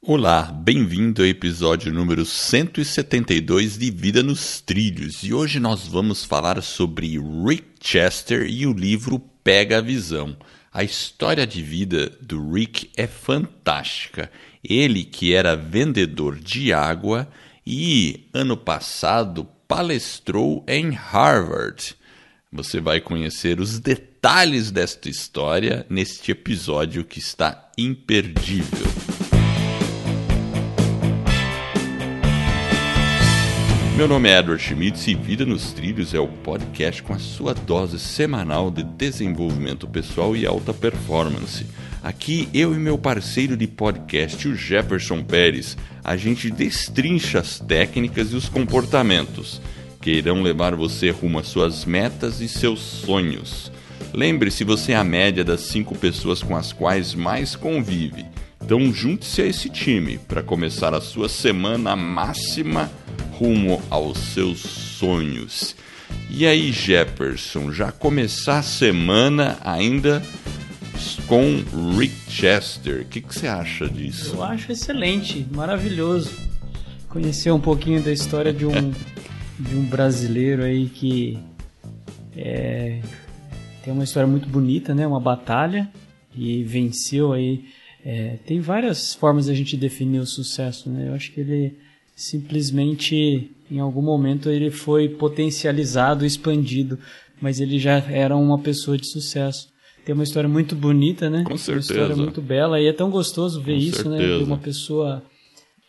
Olá, bem-vindo ao episódio número 172 de Vida nos Trilhos e hoje nós vamos falar sobre Rick Chester e o livro Pega a Visão. A história de vida do Rick é fantástica. Ele, que era vendedor de água e ano passado palestrou em Harvard. Você vai conhecer os detalhes desta história neste episódio que está imperdível. Meu nome é Edward Schmitz e Vida nos Trilhos é o podcast com a sua dose semanal de desenvolvimento pessoal e alta performance. Aqui eu e meu parceiro de podcast, o Jefferson Pérez, a gente destrincha as técnicas e os comportamentos que irão levar você rumo às suas metas e seus sonhos. Lembre-se, você é a média das cinco pessoas com as quais mais convive. Então junte-se a esse time para começar a sua semana máxima rumo aos seus sonhos. E aí, Jefferson, já começar a semana ainda com Rick Chester. O que, que, você acha disso? Eu acho excelente, maravilhoso. Conhecer um pouquinho da história de um, de um brasileiro aí que é, tem uma história muito bonita, né? Uma batalha e venceu aí. É, tem várias formas de a gente definir o sucesso, né? Eu acho que ele simplesmente em algum momento ele foi potencializado, expandido, mas ele já era uma pessoa de sucesso. Tem uma história muito bonita, né? Com certeza. Uma história muito bela e é tão gostoso ver Com isso, né? certeza. De uma pessoa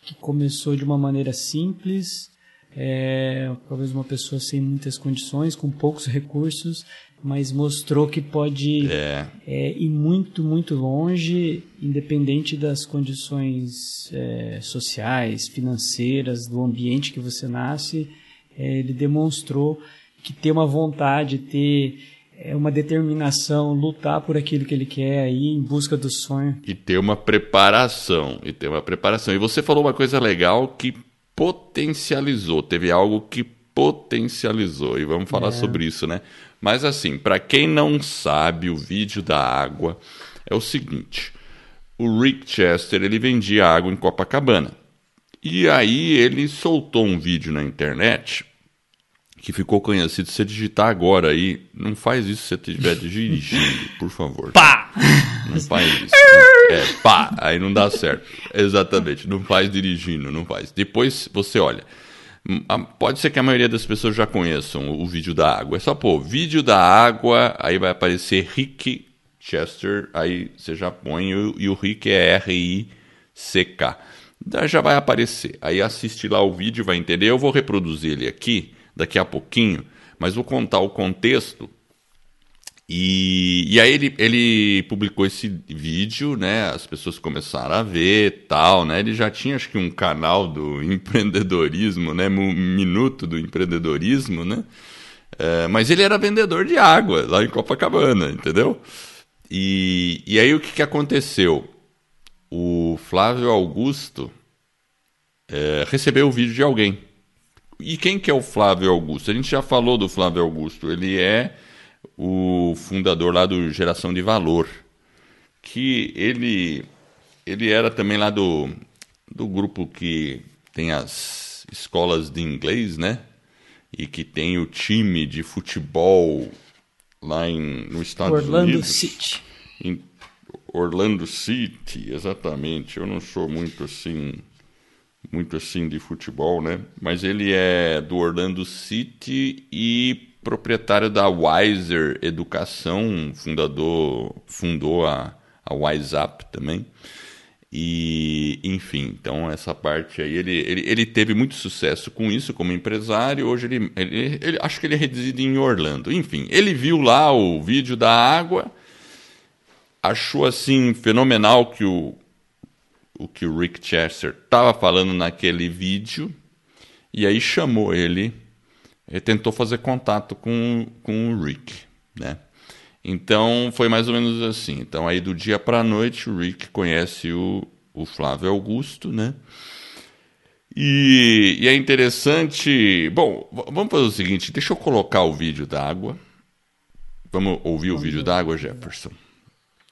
que começou de uma maneira simples, é, talvez uma pessoa sem muitas condições, com poucos recursos, mas mostrou que pode É. é, ir muito, muito longe, independente das condições é, sociais, financeiras, do ambiente que você nasce. É, ele demonstrou que ter uma vontade, ter é, uma determinação, lutar por aquilo que ele quer, ir em busca do sonho. E ter uma preparação. E ter uma preparação. E você falou uma coisa legal que potencializou. Teve algo que potencializou. E vamos falar É. sobre isso, né? Mas assim, para quem não sabe, o vídeo da água é o seguinte: o Rick Chester ele vendia água em Copacabana. E aí ele soltou um vídeo na internet que ficou conhecido. Se você digitar agora aí, não faz isso se você estiver dirigindo, por favor. Pá! Não faz isso. É, pá, aí não dá certo. Exatamente, não faz dirigindo, não faz. Depois você olha. Pode ser que a maioria das pessoas já conheçam o vídeo da água. É só pôr vídeo da água, aí vai aparecer Rick Chester, aí você já põe, e o- Rick é R-I-C-K. Já vai aparecer. Aí assiste lá o vídeo, vai entender. Eu vou reproduzir ele aqui daqui a pouquinho, mas vou contar o contexto e, e aí ele, ele publicou esse vídeo, né? As pessoas começaram a ver tal, né? Ele já tinha acho que um canal do empreendedorismo, né? Um minuto do empreendedorismo, né? É, mas ele era vendedor de água lá em Copacabana, entendeu? E, e aí o que, que aconteceu? O Flávio Augusto é, recebeu o vídeo de alguém. E quem que é o Flávio Augusto? A gente já falou do Flávio Augusto. Ele é o fundador lá do Geração de Valor, que ele ele era também lá do, do grupo que tem as escolas de inglês, né? E que tem o time de futebol lá em, nos Estados Orlando Unidos. City. Em Orlando City, exatamente. Eu não sou muito assim, muito assim de futebol, né? Mas ele é do Orlando City e proprietário da Wiser Educação, fundador, fundou a, a WiseUp também. E, enfim, então essa parte aí, ele, ele, ele teve muito sucesso com isso como empresário. Hoje ele, ele, ele acho que ele reside em Orlando. Enfim, ele viu lá o vídeo da água, achou assim fenomenal que o, o que o Rick Chester estava falando naquele vídeo, e aí chamou ele, e tentou fazer contato com, com o Rick, né? Então foi mais ou menos assim. Então aí do dia para a noite o Rick conhece o, o Flávio Augusto, né? E, e é interessante. Bom, vamos fazer o seguinte: deixa eu colocar o vídeo da água. Vamos ouvir o vídeo da água, Jefferson?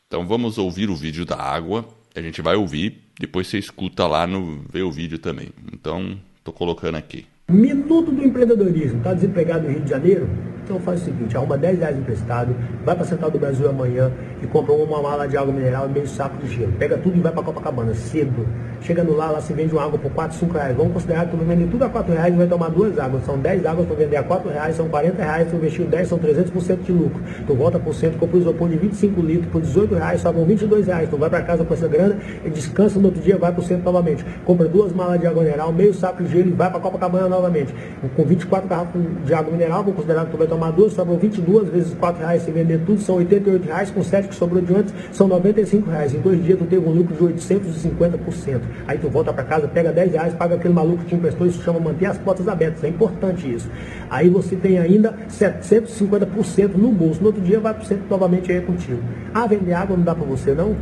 Então vamos ouvir o vídeo da água. A gente vai ouvir depois você escuta lá no vê o vídeo também. Então, tô colocando aqui. Minuto do empreendedorismo. Está desempregado no Rio de Janeiro? Então faz o seguinte, arruma 10 reais emprestado, vai para Central do Brasil amanhã e compra uma mala de água mineral e meio saco de gelo. Pega tudo e vai para Copacabana, cedo. Chegando lá, lá se vende uma água por 4, 5 reais. Vamos considerar que tu vender tudo a 4 reais e vai tomar duas águas. São 10 águas para vender a 4 reais, são 40 reais, tu investiu 10, são 300% de lucro. Tu volta por cento, compra o isopor de 25 litros por 18 reais, sobram 22 reais. Tu vai para casa com essa grana e descansa no outro dia, vai para o centro novamente. Compra duas malas de água mineral, meio saco de gelo e vai para Copacabana novamente. Com 24 garrafas de água mineral, vou considerar que tu vai tomar duas, sobram 20 22 vezes 4 reais, se vender tudo, são 88 reais, com 7 que sobrou de antes, são 95 reais. Em dois dias tu teve um lucro de 850%. Aí tu volta para casa, pega 10 reais, paga aquele maluco que te emprestou, isso chama manter as portas abertas, é importante isso. Aí você tem ainda 750% no bolso, no outro dia vai para o centro novamente aí contigo. Ah, vender água não dá para você não?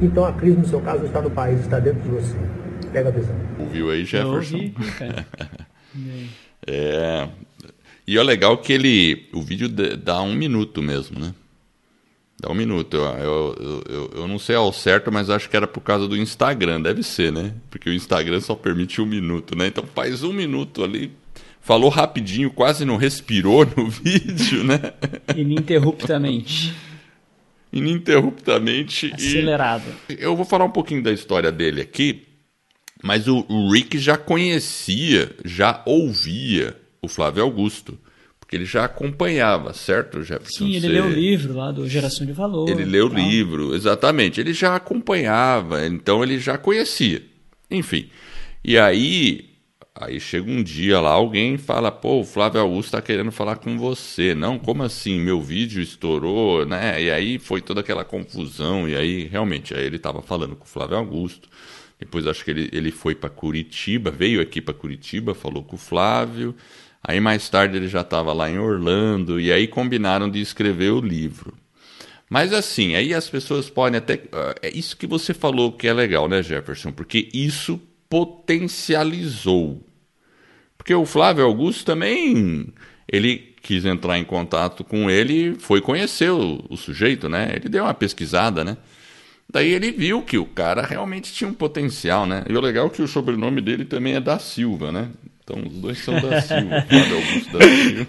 Então a crise no seu caso não está no país, está dentro de você. Pega a visão. Ouviu aí, Jefferson? Eu ouvi, cara. é, e é legal que ele. O vídeo dá um minuto mesmo, né? Dá um minuto. Eu, eu, eu, eu, não sei ao certo, mas acho que era por causa do Instagram. Deve ser, né? Porque o Instagram só permite um minuto, né? Então faz um minuto ali. Falou rapidinho, quase não respirou no vídeo, né? Ininterruptamente. Ininterruptamente. Acelerado. eu vou falar um pouquinho da história dele aqui, mas o Rick já conhecia, já ouvia o Flávio Augusto. Porque ele já acompanhava, certo, Jefferson? Sim, ele Você... leu o livro lá do Geração de Valor. Ele leu o livro, exatamente. Ele já acompanhava, então ele já conhecia. Enfim. E aí, aí chega um dia lá, alguém fala, pô, o Flávio Augusto está querendo falar com você. Não, como assim? Meu vídeo estourou, né? E aí foi toda aquela confusão. E aí, realmente, aí ele estava falando com o Flávio Augusto. Depois acho que ele, ele foi para Curitiba, veio aqui para Curitiba, falou com o Flávio. Aí mais tarde ele já estava lá em Orlando e aí combinaram de escrever o livro. Mas assim, aí as pessoas podem até. Ah, é isso que você falou que é legal, né, Jefferson? Porque isso potencializou. Porque o Flávio Augusto também. Ele quis entrar em contato com ele, foi conhecer o, o sujeito, né? Ele deu uma pesquisada, né? Daí ele viu que o cara realmente tinha um potencial, né? E o legal é que o sobrenome dele também é da Silva, né? Então os dois são da Silva, Flávio Augusto da Silva.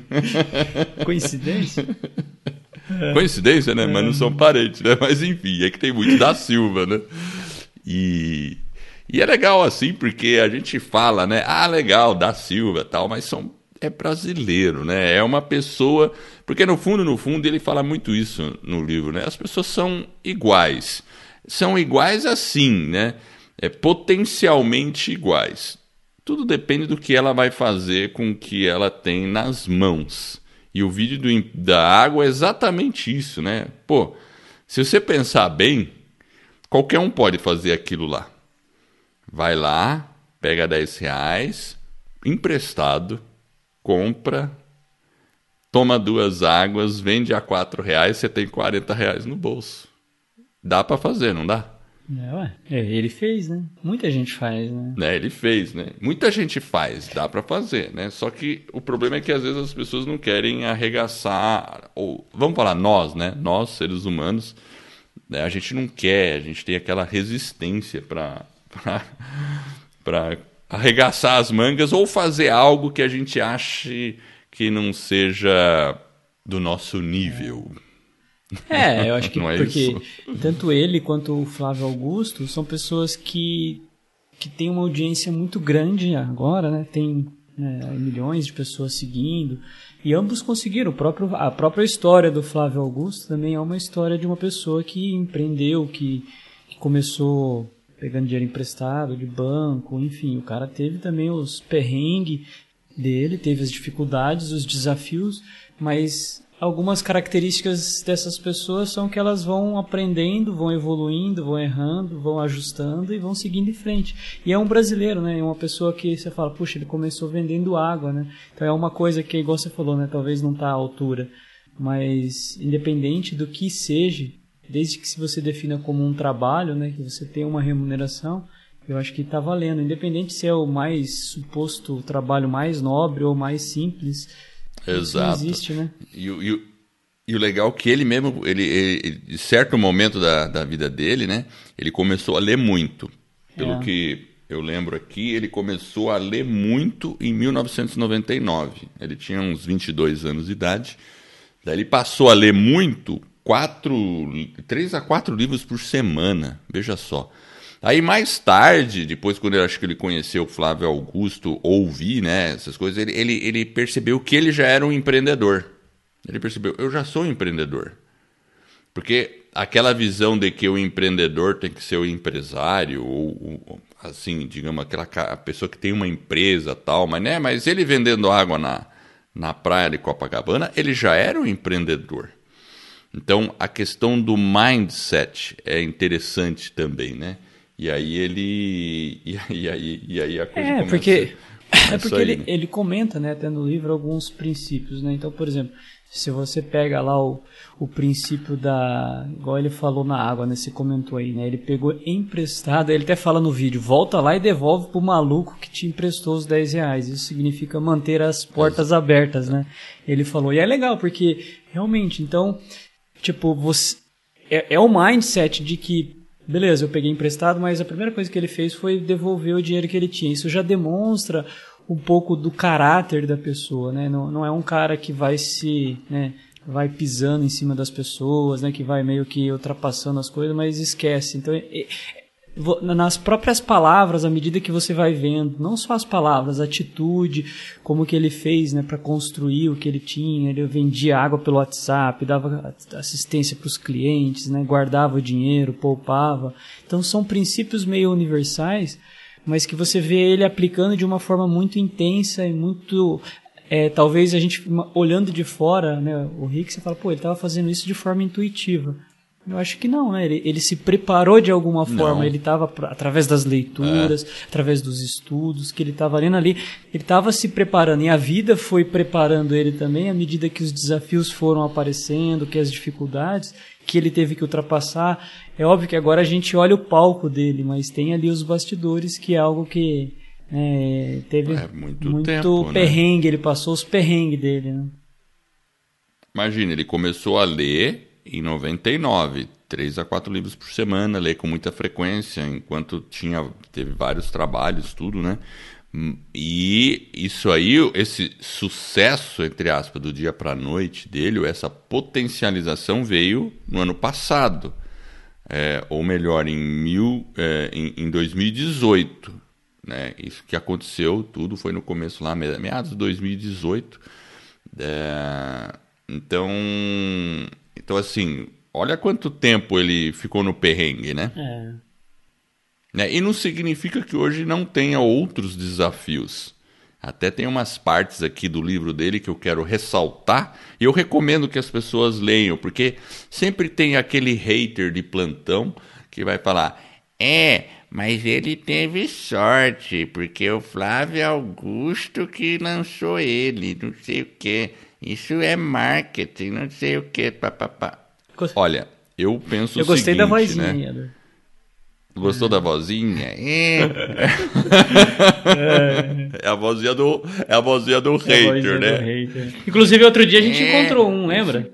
Coincidência? Coincidência, né? Mas não são parentes, né? Mas enfim, é que tem muito da Silva, né? E, e é legal assim, porque a gente fala, né? Ah, legal, da Silva tal, mas são é brasileiro, né? É uma pessoa. Porque no fundo, no fundo, ele fala muito isso no livro, né? As pessoas são iguais. São iguais assim, né? É potencialmente iguais. Tudo depende do que ela vai fazer com o que ela tem nas mãos. E o vídeo do, da água é exatamente isso, né? Pô, se você pensar bem, qualquer um pode fazer aquilo lá. Vai lá, pega 10 reais, emprestado, compra, toma duas águas, vende a 4 reais, você tem 40 reais no bolso. Dá para fazer, não dá? É, ué. É, ele fez, né? Muita gente faz, né? né? Ele fez, né? Muita gente faz, dá para fazer, né? Só que o problema é que às vezes as pessoas não querem arregaçar, ou vamos falar nós, né? Nós, seres humanos, né? a gente não quer, a gente tem aquela resistência para para arregaçar as mangas ou fazer algo que a gente ache que não seja do nosso nível. É. É, eu acho que é porque isso. tanto ele quanto o Flávio Augusto são pessoas que, que têm uma audiência muito grande agora, né? Tem né, milhões de pessoas seguindo. E ambos conseguiram. O próprio, a própria história do Flávio Augusto também é uma história de uma pessoa que empreendeu, que, que começou pegando dinheiro emprestado de banco, enfim. O cara teve também os perrengues dele, teve as dificuldades, os desafios, mas algumas características dessas pessoas são que elas vão aprendendo, vão evoluindo, vão errando, vão ajustando e vão seguindo em frente. E é um brasileiro, né? É uma pessoa que você fala, puxa, ele começou vendendo água, né? Então é uma coisa que, igual você falou, né? Talvez não está à altura. Mas independente do que seja, desde que se você defina como um trabalho, né? Que você tem uma remuneração, eu acho que está valendo. Independente se é o mais suposto trabalho mais nobre ou mais simples, Exato. Não existe, né? E, e, e, o legal é que ele mesmo, ele, ele, em certo momento da, da vida dele, né? Ele começou a ler muito. pelo é. que eu lembro aqui, ele começou a ler muito em 1999. Ele tinha uns 22 anos de idade. Daí ele passou a ler muito, quatro, três a quatro livros por semana. Veja só. Aí mais tarde, depois quando eu acho que ele conheceu o Flávio Augusto, ouvi, né, essas coisas, ele, ele, ele percebeu que ele já era um empreendedor. Ele percebeu, eu já sou um empreendedor. Porque aquela visão de que o empreendedor tem que ser o empresário, ou, ou assim, digamos, aquela pessoa que tem uma empresa tal, mas, né, mas ele vendendo água na, na praia de Copacabana, ele já era um empreendedor. Então, a questão do mindset é interessante também, né? E aí ele. E aí, e aí a coisa é, começa. Porque, é porque ele, né? ele comenta, né, até no livro, alguns princípios, né? Então, por exemplo, se você pega lá o, o princípio da. Igual ele falou na água, né? Você comentou aí, né? Ele pegou emprestado, ele até fala no vídeo, volta lá e devolve pro maluco que te emprestou os 10 reais. Isso significa manter as portas abertas, né? Ele falou. E é legal, porque realmente, então, tipo, você. É, é o mindset de que beleza, eu peguei emprestado, mas a primeira coisa que ele fez foi devolver o dinheiro que ele tinha. Isso já demonstra um pouco do caráter da pessoa, né? Não, não é um cara que vai se, né, vai pisando em cima das pessoas, né, que vai meio que ultrapassando as coisas, mas esquece. Então, é, nas próprias palavras, à medida que você vai vendo, não só as palavras, a atitude, como que ele fez, né, para construir o que ele tinha, ele vendia água pelo WhatsApp, dava assistência para os clientes, né, guardava o dinheiro, poupava. Então são princípios meio universais mas que você vê ele aplicando de uma forma muito intensa e muito é, talvez a gente olhando de fora, né, o Rick, você fala, pô, ele estava fazendo isso de forma intuitiva. Eu acho que não, né? Ele, ele se preparou de alguma forma. Não. Ele estava através das leituras, é. através dos estudos que ele estava lendo ali. Ele estava se preparando e a vida foi preparando ele também à medida que os desafios foram aparecendo, que as dificuldades que ele teve que ultrapassar. É óbvio que agora a gente olha o palco dele, mas tem ali os bastidores que é algo que é, teve é, muito, muito tempo, né? perrengue. Né? Ele passou os perrengues dele. Né? Imagina, ele começou a ler em 99, três a quatro livros por semana, ler com muita frequência, enquanto tinha teve vários trabalhos, tudo, né? E isso aí, esse sucesso, entre aspas, do dia para a noite dele, essa potencialização veio no ano passado, é, ou melhor, em, mil, é, em, em 2018. Né? Isso que aconteceu, tudo foi no começo lá, meados de 2018. É, então, então, assim, olha quanto tempo ele ficou no perrengue, né? É. Né? E não significa que hoje não tenha outros desafios. Até tem umas partes aqui do livro dele que eu quero ressaltar e eu recomendo que as pessoas leiam, porque sempre tem aquele hater de plantão que vai falar: é, mas ele teve sorte, porque o Flávio Augusto que lançou ele, não sei o que. Isso é marketing, não sei o que. Olha, eu penso eu o seguinte, gostei da vozinha. Né? Gostou da vozinha? É. é. a vozinha do, é a vozinha do, é hater, né? Do hater. Inclusive, outro dia a gente é. encontrou um, lembra?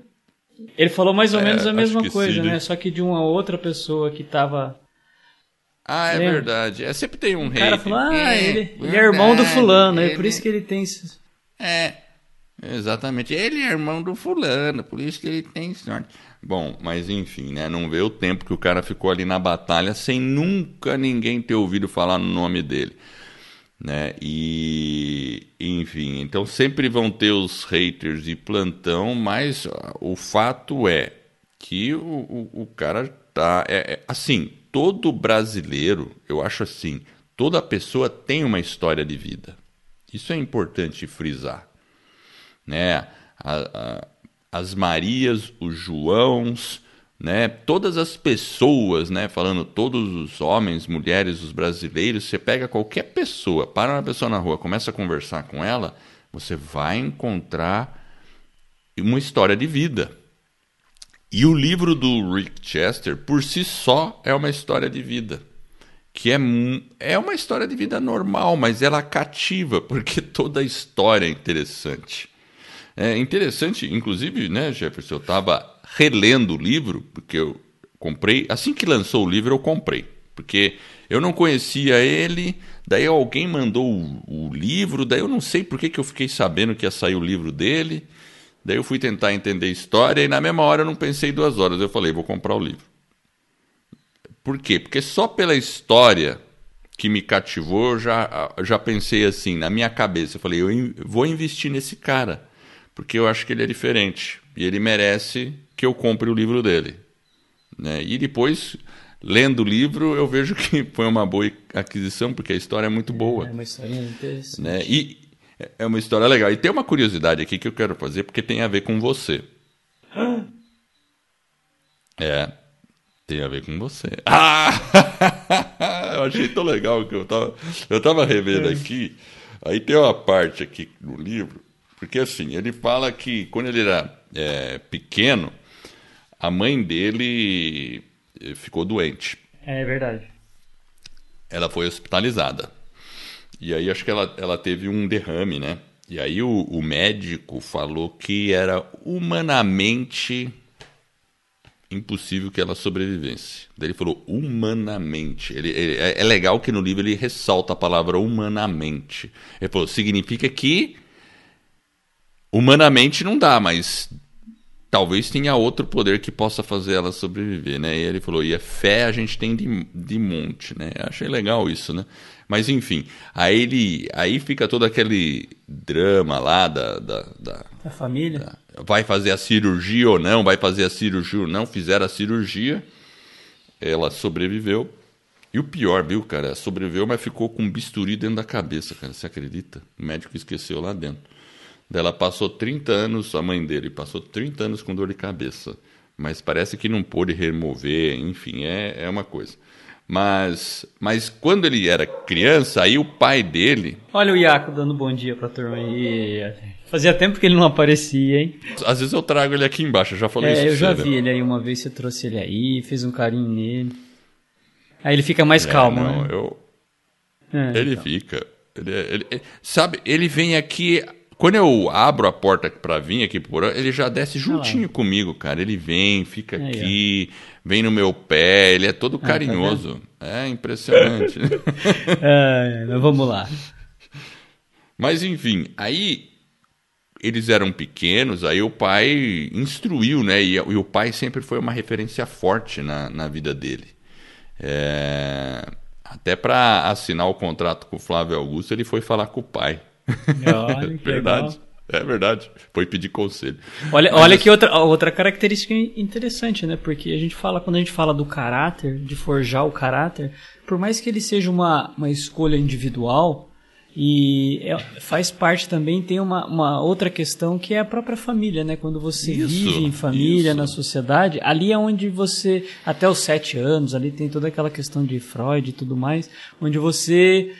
Ele falou mais ou é, menos a mesma coisa, sim, né? Só que de uma outra pessoa que tava. Ah, é lembra? verdade. É, sempre tem um o hater. O cara falou, ah, é, ele, ele, é irmão do fulano, é por isso que ele tem isso. É, exatamente. Ele é irmão do fulano, por isso que ele tem sorte. Bom, mas enfim, né? Não vê o tempo que o cara ficou ali na batalha sem nunca ninguém ter ouvido falar no nome dele. Né? E enfim, então sempre vão ter os haters de plantão, mas o fato é que o, o, o cara tá. É, é, assim, todo brasileiro, eu acho assim, toda pessoa tem uma história de vida. Isso é importante frisar. Né? A, a, as Marias, os Joãos, né? Todas as pessoas, né? Falando todos os homens, mulheres, os brasileiros, você pega qualquer pessoa, para uma pessoa na rua, começa a conversar com ela, você vai encontrar uma história de vida. E o livro do Rick Chester, por si só, é uma história de vida. Que é, é uma história de vida normal, mas ela cativa, porque toda a história é interessante. É interessante, inclusive, né, Jefferson, eu estava relendo o livro, porque eu comprei, assim que lançou o livro, eu comprei. Porque eu não conhecia ele, daí alguém mandou o, o livro, daí eu não sei por que, que eu fiquei sabendo que ia sair o livro dele. Daí eu fui tentar entender a história e na mesma hora eu não pensei duas horas. Eu falei, vou comprar o livro. Por quê? Porque só pela história que me cativou, já, já pensei assim, na minha cabeça. Eu falei, eu vou investir nesse cara, porque eu acho que ele é diferente. E ele merece que eu compre o livro dele. Né? E depois, lendo o livro, eu vejo que foi uma boa aquisição, porque a história é muito boa. É uma história interessante. Né? E, é uma história legal. E tem uma curiosidade aqui que eu quero fazer, porque tem a ver com você. É. Tem a ver com você. Ah! eu achei tão legal que eu tava, eu tava revendo aqui. Aí tem uma parte aqui no livro, porque assim, ele fala que quando ele era é, pequeno, a mãe dele eh, ficou doente. É verdade. Ela foi hospitalizada. E aí acho que ela, ela teve um derrame, né? E aí o, o médico falou que era humanamente impossível que ela sobrevivesse. Daí ele falou humanamente. Ele, ele, é, é legal que no livro ele ressalta a palavra humanamente. Ele falou, significa que humanamente não dá, mas talvez tenha outro poder que possa fazer ela sobreviver, né? E ele falou, e a fé a gente tem de, de monte, né? achei legal isso, né? Mas enfim, aí ele, aí fica todo aquele drama lá da da, da, da família. Da, vai fazer a cirurgia ou não? Vai fazer a cirurgia ou não? Fizeram a cirurgia, ela sobreviveu. E o pior, viu, cara? Sobreviveu, mas ficou com um bisturi dentro da cabeça, cara. Você acredita? O médico esqueceu lá dentro. Ela passou 30 anos, a mãe dele passou 30 anos com dor de cabeça. Mas parece que não pôde remover, enfim, é, é uma coisa. Mas, mas quando ele era criança, aí o pai dele. Olha o Iaco dando bom dia pra turma aí. Fazia tempo que ele não aparecia, hein? Às vezes eu trago ele aqui embaixo, eu já falei é, isso. É, eu já vi ele aí uma vez, você trouxe ele aí, fez um carinho nele. Aí ele fica mais é, calmo, não, né? Eu... É, ele então. fica. Ele, é, ele, ele, sabe, ele vem aqui quando eu abro a porta para vir aqui por ele já desce juntinho ah, comigo, cara. Ele vem, fica aí, aqui, ó. vem no meu pé, ele é todo ah, carinhoso. Tá é impressionante. é, vamos lá. Mas enfim, aí eles eram pequenos, aí o pai instruiu, né? E, e o pai sempre foi uma referência forte na, na vida dele. É, até para assinar o contrato com o Flávio Augusto, ele foi falar com o pai. Olha, que verdade. Legal. É verdade. Foi pedir conselho. Olha, Mas, olha que outra, outra característica interessante, né? Porque a gente fala, quando a gente fala do caráter, de forjar o caráter, por mais que ele seja uma, uma escolha individual, e é, faz parte também, tem uma, uma outra questão que é a própria família, né? Quando você isso, vive em família, isso. na sociedade, ali é onde você, até os sete anos, ali tem toda aquela questão de Freud e tudo mais, onde você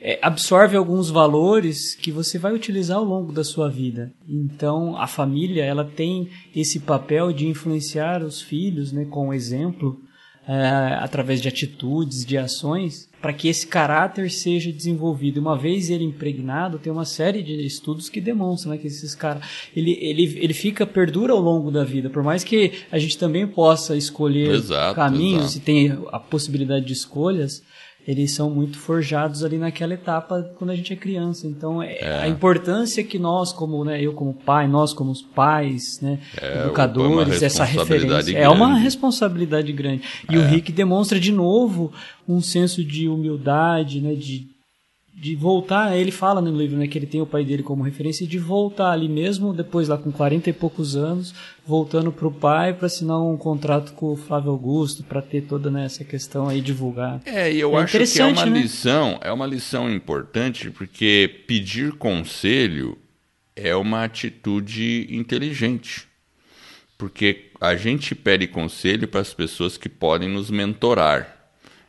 é, absorve alguns valores que você vai utilizar ao longo da sua vida. Então, a família ela tem esse papel de influenciar os filhos, né, com o exemplo, é, através de atitudes, de ações, para que esse caráter seja desenvolvido. Uma vez ele impregnado, tem uma série de estudos que demonstram né, que esses caras, ele, ele, ele fica, perdura ao longo da vida. Por mais que a gente também possa escolher exato, caminhos exato. e tenha a possibilidade de escolhas, eles são muito forjados ali naquela etapa quando a gente é criança. Então, é, é. a importância que nós, como né, eu como pai, nós como os pais, né, é, educadores, essa referência é uma responsabilidade grande. E o é. Rick demonstra de novo um senso de humildade, né, de de voltar, ele fala no livro né, que ele tem o pai dele como referência, de voltar ali mesmo, depois lá com 40 e poucos anos, voltando para o pai para assinar um contrato com o Flávio Augusto, para ter toda né, essa questão aí divulgar. É, e eu é acho que é uma né? lição, é uma lição importante, porque pedir conselho é uma atitude inteligente. Porque a gente pede conselho para as pessoas que podem nos mentorar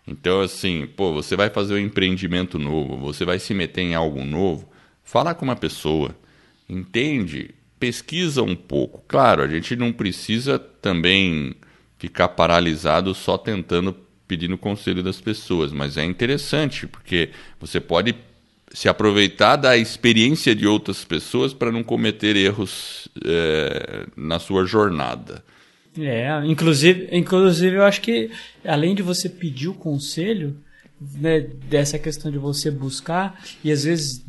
então, assim, pô, você vai fazer um empreendimento novo, você vai se meter em algo novo, fala com uma pessoa, entende, pesquisa um pouco. Claro, a gente não precisa também ficar paralisado só tentando pedindo conselho das pessoas, mas é interessante porque você pode se aproveitar da experiência de outras pessoas para não cometer erros é, na sua jornada. É, inclusive, inclusive eu acho que além de você pedir o conselho, né, dessa questão de você buscar e às vezes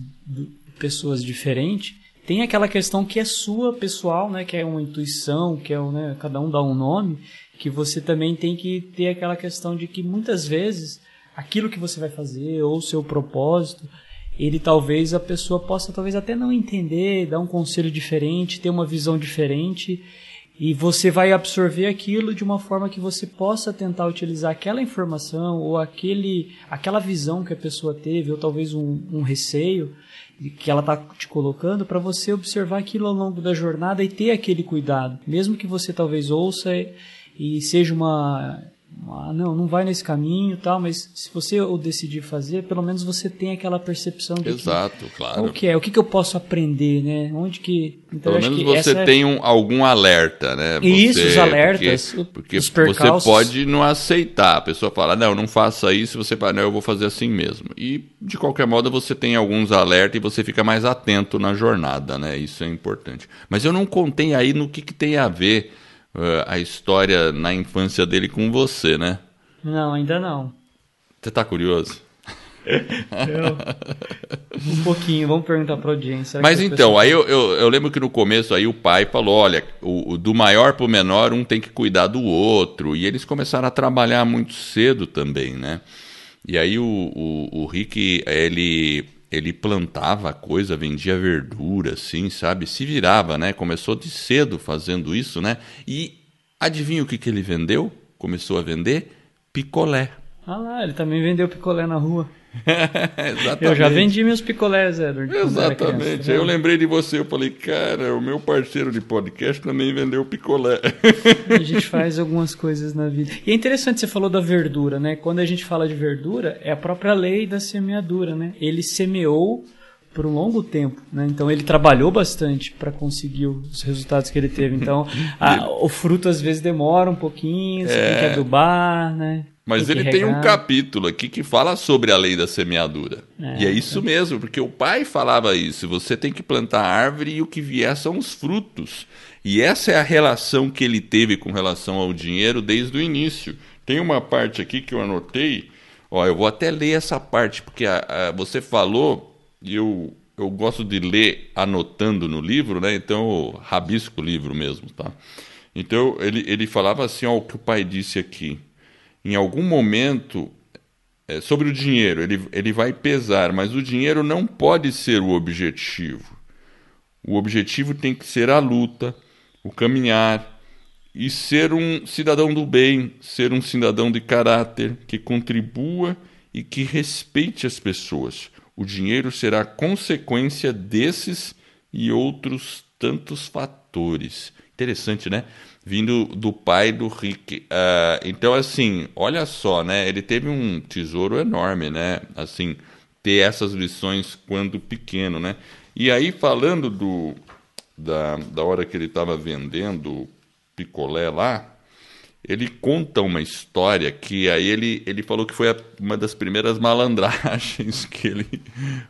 pessoas diferentes, tem aquela questão que é sua pessoal, né, que é uma intuição, que é né, cada um dá um nome, que você também tem que ter aquela questão de que muitas vezes aquilo que você vai fazer ou seu propósito, ele talvez a pessoa possa talvez até não entender, dar um conselho diferente, ter uma visão diferente e você vai absorver aquilo de uma forma que você possa tentar utilizar aquela informação ou aquele, aquela visão que a pessoa teve, ou talvez um, um receio que ela está te colocando, para você observar aquilo ao longo da jornada e ter aquele cuidado. Mesmo que você talvez ouça e seja uma ah, não, não vai nesse caminho tal, mas se você o decidir fazer, pelo menos você tem aquela percepção de Exato, que, claro. O que é? O que, que eu posso aprender, né? Onde que... Então, pelo menos você é tem um, algum alerta, né? Você, isso, os alertas, Porque, porque você pode não aceitar. A pessoa fala, não, não faça isso. Você fala, não, eu vou fazer assim mesmo. E, de qualquer modo, você tem alguns alertas e você fica mais atento na jornada, né? Isso é importante. Mas eu não contei aí no que, que tem a ver a história na infância dele com você, né? Não, ainda não. Você tá curioso? Eu, um pouquinho, vamos perguntar para a audiência. Mas então, aí eu, eu, eu, lembro que no começo aí o pai falou, olha, o, o do maior para o menor, um tem que cuidar do outro. E eles começaram a trabalhar muito cedo também, né? E aí o, o, o Rick, ele ele plantava coisa, vendia verdura, assim, sabe? Se virava, né? Começou de cedo fazendo isso, né? E adivinha o que, que ele vendeu? Começou a vender picolé. Ah lá, ele também vendeu picolé na rua. Exatamente. Eu já vendi meus picolés, Edward. Exatamente. Aí eu lembrei de você, eu falei, cara, o meu parceiro de podcast também vendeu picolé. A gente faz algumas coisas na vida. E é interessante, você falou da verdura, né? Quando a gente fala de verdura, é a própria lei da semeadura, né? Ele semeou por um longo tempo, né? Então ele trabalhou bastante para conseguir os resultados que ele teve. Então a, o fruto às vezes demora um pouquinho, você é... tem que é. adubar, né? Mas ele tem um capítulo aqui que fala sobre a lei da semeadura. É, e é isso é. mesmo, porque o pai falava isso: você tem que plantar árvore e o que vier são os frutos. E essa é a relação que ele teve com relação ao dinheiro desde o início. Tem uma parte aqui que eu anotei, ó, eu vou até ler essa parte, porque a, a, você falou, e eu, eu gosto de ler anotando no livro, né? Então eu rabisco o livro mesmo, tá? Então ele, ele falava assim, ó, o que o pai disse aqui em algum momento, é, sobre o dinheiro, ele, ele vai pesar, mas o dinheiro não pode ser o objetivo. O objetivo tem que ser a luta, o caminhar e ser um cidadão do bem, ser um cidadão de caráter que contribua e que respeite as pessoas. O dinheiro será consequência desses e outros tantos fatores. Interessante, né? Vindo do pai do Rick. Uh, então, assim, olha só, né? Ele teve um tesouro enorme, né? Assim, ter essas lições quando pequeno, né? E aí, falando do da, da hora que ele estava vendendo picolé lá, ele conta uma história que aí ele, ele falou que foi a, uma das primeiras malandragens que ele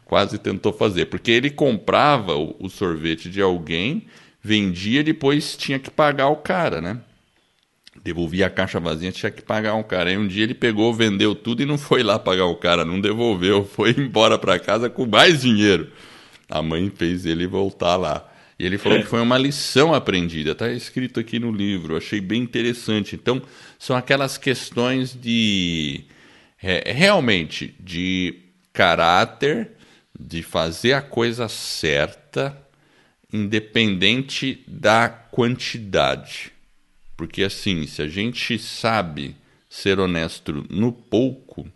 quase tentou fazer. Porque ele comprava o, o sorvete de alguém vendia depois tinha que pagar o cara, né? Devolvia a caixa vazia, tinha que pagar um cara. Aí um dia ele pegou, vendeu tudo e não foi lá pagar o cara, não devolveu, foi embora para casa com mais dinheiro. A mãe fez ele voltar lá. E ele falou que foi uma lição aprendida, está escrito aqui no livro, achei bem interessante. Então, são aquelas questões de é, realmente de caráter, de fazer a coisa certa, independente da quantidade. Porque assim, se a gente sabe ser honesto no pouco,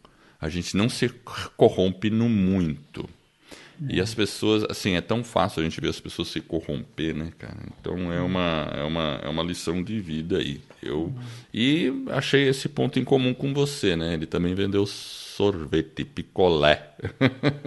a gente não se corrompe no muito. E as pessoas, assim, é tão fácil a gente ver as pessoas se corromper, né, cara? Então é uma, é uma, é uma lição de vida aí. Eu, e achei esse ponto em comum com você, né? Ele também vendeu sorvete, picolé.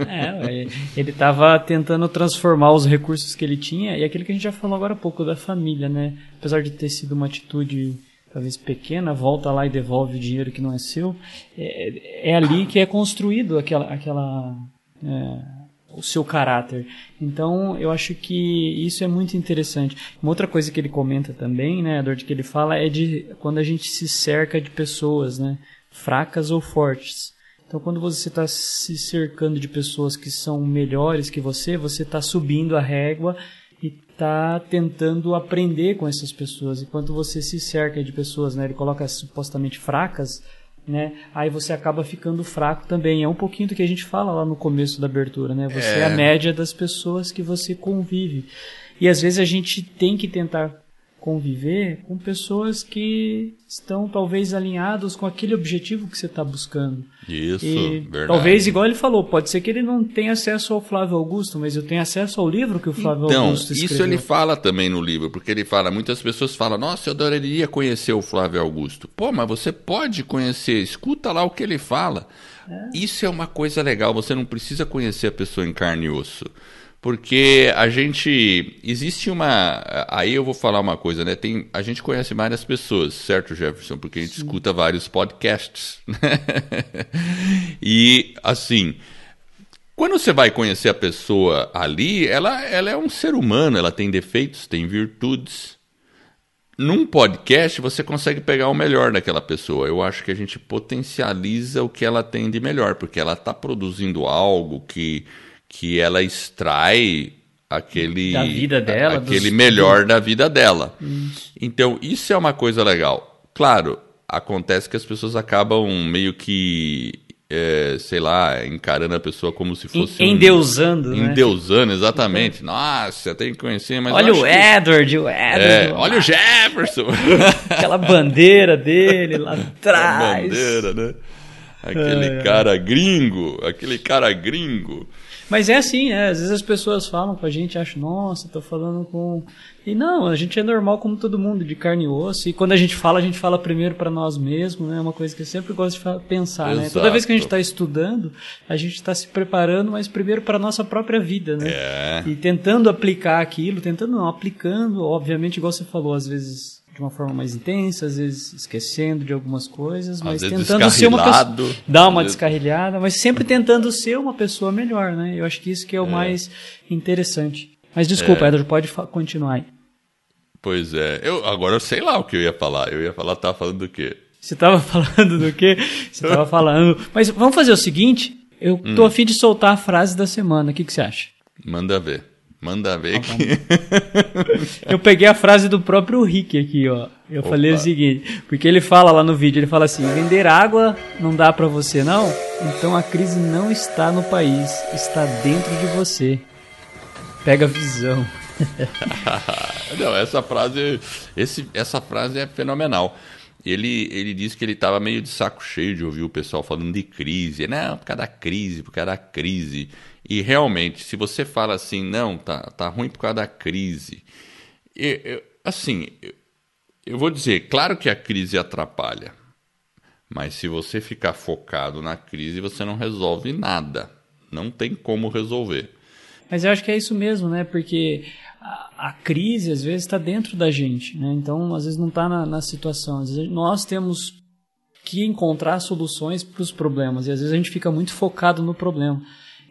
É, ele estava tentando transformar os recursos que ele tinha, e aquilo que a gente já falou agora há pouco da família, né? Apesar de ter sido uma atitude talvez pequena, volta lá e devolve o dinheiro que não é seu, é, é ali que é construído aquela, aquela é, o seu caráter. Então, eu acho que isso é muito interessante. Uma outra coisa que ele comenta também, né, Edward, que ele fala é de quando a gente se cerca de pessoas, né, fracas ou fortes. Então, quando você está se cercando de pessoas que são melhores que você, você está subindo a régua e está tentando aprender com essas pessoas. Enquanto você se cerca de pessoas, né, ele coloca supostamente fracas, né? Aí você acaba ficando fraco também. É um pouquinho do que a gente fala lá no começo da abertura, né? Você é, é a média das pessoas que você convive. E às vezes a gente tem que tentar conviver com pessoas que estão talvez alinhados com aquele objetivo que você está buscando. Isso, e, verdade. Talvez, igual ele falou, pode ser que ele não tenha acesso ao Flávio Augusto, mas eu tenho acesso ao livro que o Flávio então, Augusto escreveu. Isso ele fala também no livro, porque ele fala, muitas pessoas falam, nossa, eu adoraria conhecer o Flávio Augusto. Pô, mas você pode conhecer, escuta lá o que ele fala. É. Isso é uma coisa legal, você não precisa conhecer a pessoa em carne e osso. Porque a gente. Existe uma. Aí eu vou falar uma coisa, né? Tem, a gente conhece várias pessoas, certo, Jefferson? Porque a gente Sim. escuta vários podcasts. Né? e, assim. Quando você vai conhecer a pessoa ali, ela, ela é um ser humano, ela tem defeitos, tem virtudes. Num podcast, você consegue pegar o melhor daquela pessoa. Eu acho que a gente potencializa o que ela tem de melhor, porque ela está produzindo algo que que ela extrai aquele da vida dela, aquele dos... melhor da vida dela. Isso. Então isso é uma coisa legal. Claro, acontece que as pessoas acabam meio que é, sei lá, encarando a pessoa como se fosse. Endeusando. Um, né? Endeusando, exatamente. Nossa, tem que conhecer, mas. Olha o Edward, que... o Edward. É, olha o Jefferson. Aquela bandeira dele lá atrás. bandeira, né? Aquele é, cara gringo, aquele cara gringo. Mas é assim, né? Às vezes as pessoas falam com a gente, acham, nossa, tô falando com. E não, a gente é normal como todo mundo, de carne e osso. E quando a gente fala, a gente fala primeiro para nós mesmos, né? É uma coisa que eu sempre gosto de pensar, Exato. né? Toda vez que a gente está estudando, a gente está se preparando, mas primeiro para nossa própria vida, né? É. E tentando aplicar aquilo, tentando não, aplicando, obviamente, igual você falou, às vezes de uma forma mais intensa, às vezes esquecendo de algumas coisas, mas tentando ser uma pessoa, dar uma descarrilhada, mas sempre tentando ser uma pessoa melhor, né? Eu acho que isso que é o é. mais interessante. Mas desculpa, é. Edward, pode continuar aí. Pois é, eu agora eu sei lá o que eu ia falar. Eu ia falar, tá falando do quê? Você estava falando do quê? Você estava falando. Mas vamos fazer o seguinte, eu tô hum. afim de soltar a frase da semana. O que, que você acha? Manda ver. Manda ver aqui. Eu peguei a frase do próprio Rick aqui, ó. Eu Opa. falei o seguinte, porque ele fala lá no vídeo, ele fala assim: "Vender água não dá para você não? Então a crise não está no país, está dentro de você. Pega a visão." não, essa frase, esse, essa frase é fenomenal. Ele, ele disse que ele estava meio de saco cheio de ouvir o pessoal falando de crise. Não, por causa da crise, por causa da crise. E realmente, se você fala assim, não, tá, tá ruim por causa da crise. Eu, eu, assim, eu, eu vou dizer, claro que a crise atrapalha. Mas se você ficar focado na crise, você não resolve nada. Não tem como resolver. Mas eu acho que é isso mesmo, né? Porque a, a crise, às vezes, está dentro da gente. Né? Então, às vezes, não está na, na situação. Às vezes, nós temos que encontrar soluções para os problemas. E às vezes a gente fica muito focado no problema.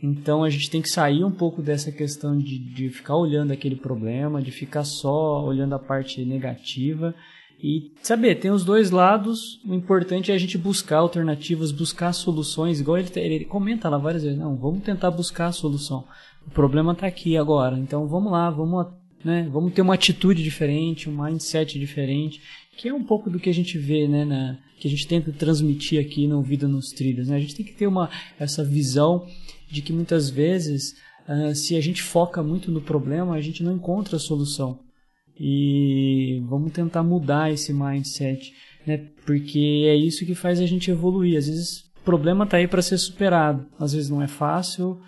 Então a gente tem que sair um pouco dessa questão de, de ficar olhando aquele problema, de ficar só olhando a parte negativa e saber, tem os dois lados. O importante é a gente buscar alternativas, buscar soluções. Igual ele, ele comenta lá várias vezes: não, vamos tentar buscar a solução. O problema está aqui agora, então vamos lá, vamos, né, vamos ter uma atitude diferente, um mindset diferente, que é um pouco do que a gente vê, né, na, que a gente tenta transmitir aqui no Vida nos Trilhos. Né? A gente tem que ter uma, essa visão de que muitas vezes, uh, se a gente foca muito no problema, a gente não encontra a solução. E vamos tentar mudar esse mindset, né? Porque é isso que faz a gente evoluir. Às vezes o problema está aí para ser superado. Às vezes não é fácil,